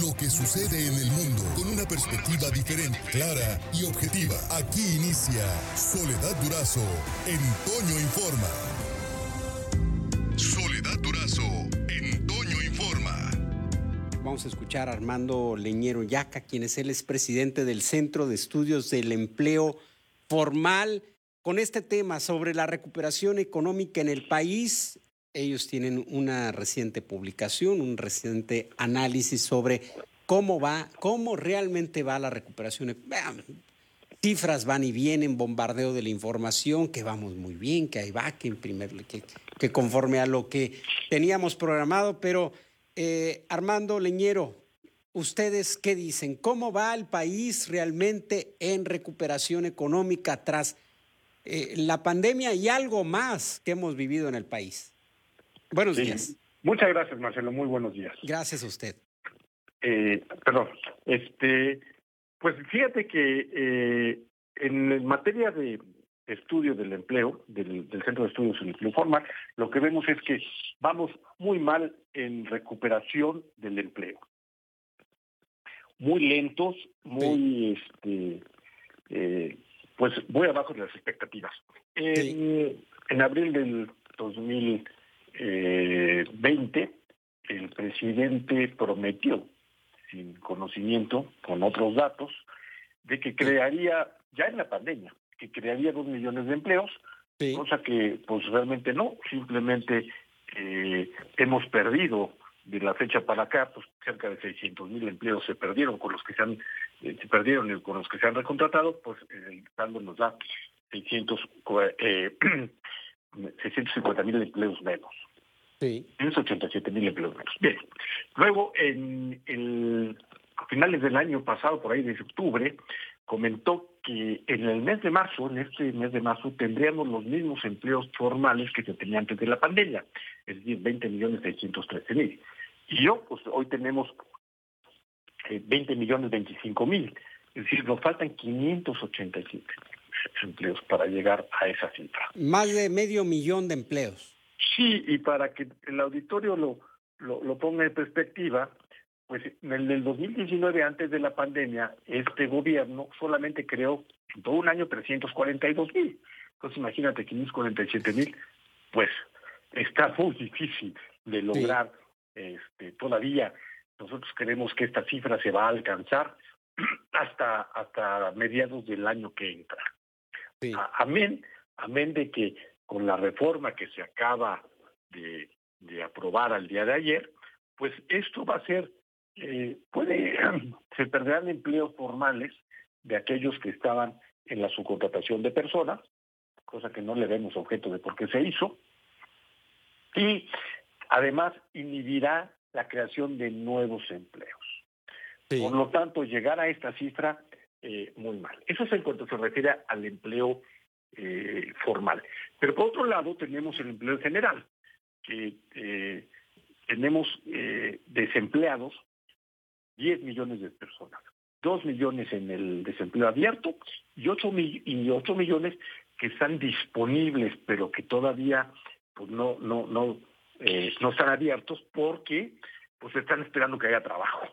lo que sucede en el mundo con una perspectiva diferente, clara y objetiva. Aquí inicia Soledad Durazo en Informa. Soledad Durazo en Informa. Vamos a escuchar a Armando Leñero Yaca, quien es el expresidente del Centro de Estudios del Empleo Formal, con este tema sobre la recuperación económica en el país ellos tienen una reciente publicación, un reciente análisis sobre cómo va, cómo realmente va la recuperación. Cifras van y vienen, bombardeo de la información, que vamos muy bien, que ahí va, que, en que conforme a lo que teníamos programado, pero eh, Armando Leñero, ¿ustedes qué dicen? ¿Cómo va el país realmente en recuperación económica tras eh, la pandemia y algo más que hemos vivido en el país? Buenos días. Muchas gracias, Marcelo. Muy buenos días. Gracias a usted. Eh, perdón. Este, pues fíjate que eh, en materia de estudio del empleo, del, Centro de Estudios del Empleo Formal, lo que vemos es que vamos muy mal en recuperación del empleo. Muy lentos, muy, este, eh, pues muy abajo de las expectativas. En, en abril del 2000 eh, 20, el presidente prometió, sin conocimiento, con otros datos, de que crearía, ya en la pandemia, que crearía dos millones de empleos, cosa que pues realmente no, simplemente eh, hemos perdido de la fecha para acá, pues cerca de 600 mil empleos se perdieron con los que se han eh, se perdieron con los que se han recontratado, pues el saldo nos da 600 eh, 650 mil empleos menos. Sí. 187 mil empleos menos. Bien. Luego, en el, a finales del año pasado, por ahí de octubre, comentó que en el mes de marzo, en este mes de marzo, tendríamos los mismos empleos formales que se tenían antes de la pandemia, es decir, 20 millones 613 mil. Y yo, pues hoy tenemos 20 eh, millones 25 mil, es decir, nos faltan 587 empleos para llegar a esa cifra. Más de medio millón de empleos. Sí, y para que el auditorio lo, lo, ponga en perspectiva, pues en el del 2019, antes de la pandemia, este gobierno solamente creó en todo un año 342 mil. Entonces imagínate 547 mil, pues está muy difícil de lograr este, todavía. Nosotros creemos que esta cifra se va a alcanzar hasta, hasta mediados del año que entra. Amén, amén de que con la reforma que se acaba de, aprobar al día de ayer, pues esto va a ser, eh, puede, se perderán empleos formales de aquellos que estaban en la subcontratación de personas, cosa que no le vemos objeto de por qué se hizo, y además inhibirá la creación de nuevos empleos. Por lo tanto, llegar a esta cifra eh, muy mal. Eso es en cuanto se refiere al empleo eh, formal. Pero por otro lado tenemos el empleo general, que eh, tenemos desempleados 10 millones de personas, 2 millones en el desempleo abierto y 8, y 8 millones que están disponibles, pero que todavía pues no, no, no, no están abiertos porque pues están esperando que haya trabajo.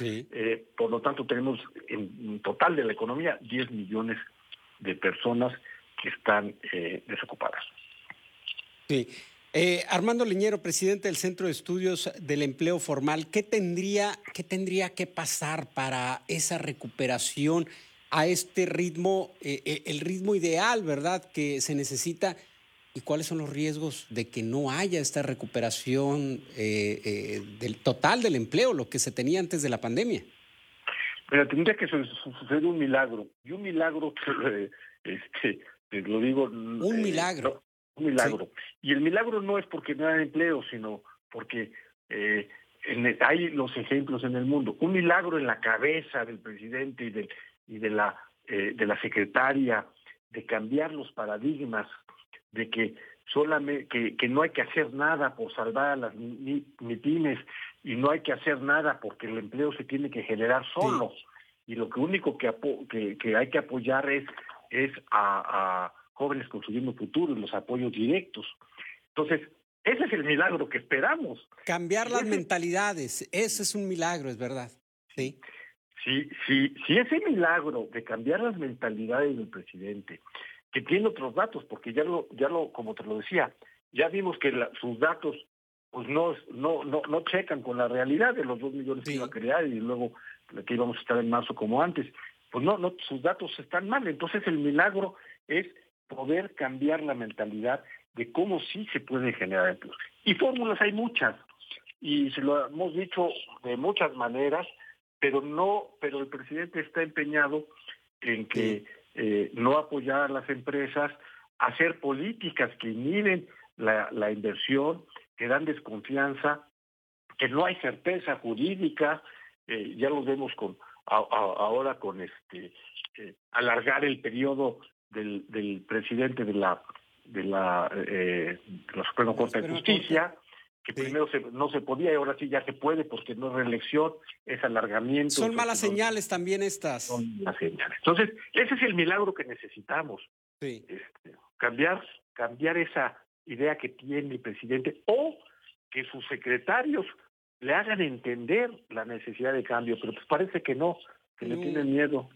Eh, por lo tanto, tenemos en total de la economía 10 millones de personas que están eh, desocupadas. Sí. Eh, Armando Leñero, presidente del Centro de Estudios del Empleo Formal, ¿qué tendría, ¿qué tendría que pasar para esa recuperación a este ritmo, el ritmo ideal, verdad, que se necesita? ¿Y cuáles son los riesgos de que no haya esta recuperación eh, eh, del total del empleo, lo que se tenía antes de la pandemia? Mira, tendría que suceder un milagro. Y un milagro, este, te lo digo... Un eh, milagro. un milagro. Y el milagro no es porque no haya empleo, sino porque hay los ejemplos en el mundo. Un milagro en la cabeza del presidente y de, y de, la, de la secretaria de cambiar los paradigmas de que solamente que, no hay que hacer nada por salvar a las MIPIMES y no hay que hacer nada porque el empleo se tiene que generar solo y lo que único que, que, hay que apoyar es es a, jóvenes construyendo futuro y los apoyos directos entonces ese es el milagro que esperamos. Cambiar las mentalidades, ese es un milagro, es verdad. Sí. Sí, sí, sí, ese milagro de cambiar las mentalidades del presidente, que tiene otros datos, porque ya lo, ya lo, como te lo decía, ya vimos que sus datos pues no, no, no, no checan con la realidad de los dos millones que iba a crear y luego que íbamos a estar en marzo como antes. Pues no, no, sus datos están mal. Entonces el milagro es poder cambiar la mentalidad de cómo sí se puede generar empleos. Y fórmulas hay muchas, y se lo hemos dicho de muchas maneras, pero no, pero el presidente está empeñado en que eh, no apoyar a las empresas, hacer políticas que inhiben la, la inversión, que dan desconfianza, que no hay certeza jurídica, eh, ya lo vemos con ahora con este eh, alargar el periodo del, del presidente de la de la, eh, la Suprema Corte de Justicia, que primero no se podía y ahora sí ya se puede porque no es reelección, es alargamiento. Son malas señales también estas. Son malas señales. Entonces, ese es el milagro que necesitamos. Sí. Este, cambiar, cambiar esa idea que tiene el presidente o que sus secretarios le hagan entender la necesidad de cambio, pero pues parece que no, que le tienen miedo.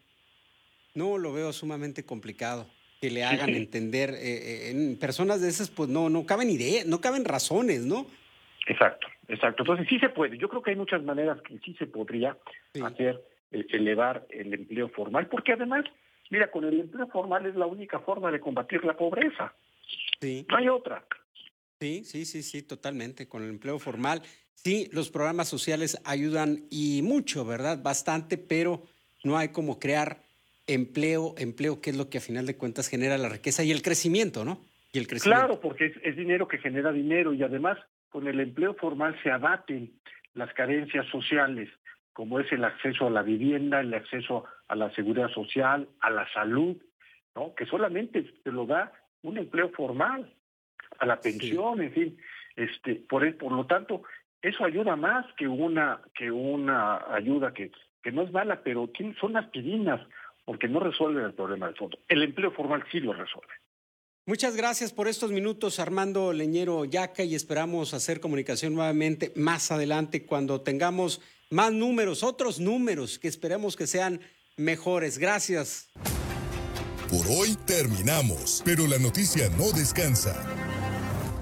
No, lo veo sumamente complicado que le hagan entender. Eh, eh, en personas de esas, pues no, no caben ideas, no caben razones, ¿no? Exacto, exacto. Entonces sí se puede. Yo creo que hay muchas maneras que sí se podría hacer, eh, elevar el empleo formal, porque además, mira, con el empleo formal es la única forma de combatir la pobreza. Sí. No hay otra. Sí, sí, sí, sí, totalmente. Con el empleo formal, sí, los programas sociales ayudan y mucho, ¿verdad? Bastante, pero no hay como crear empleo, empleo que es lo que a final de cuentas genera la riqueza y el crecimiento, ¿no? Y el crecimiento. Claro, porque es, dinero que genera dinero y además con el empleo formal se abaten las carencias sociales, como es el acceso a la vivienda, el acceso a la seguridad social, a la salud, ¿no? Que solamente te lo da un empleo formal a la pensión, en fin, este, por, por lo tanto, eso ayuda más que una, que una ayuda que, que no es mala, pero son aspirinas, porque no resuelven el problema del fondo. El empleo formal sí lo resuelve. Muchas gracias por estos minutos, Armando Leñero Yaca, y esperamos hacer comunicación nuevamente más adelante cuando tengamos más números, otros números que esperemos que sean mejores. Gracias. Por hoy terminamos, pero la noticia no descansa.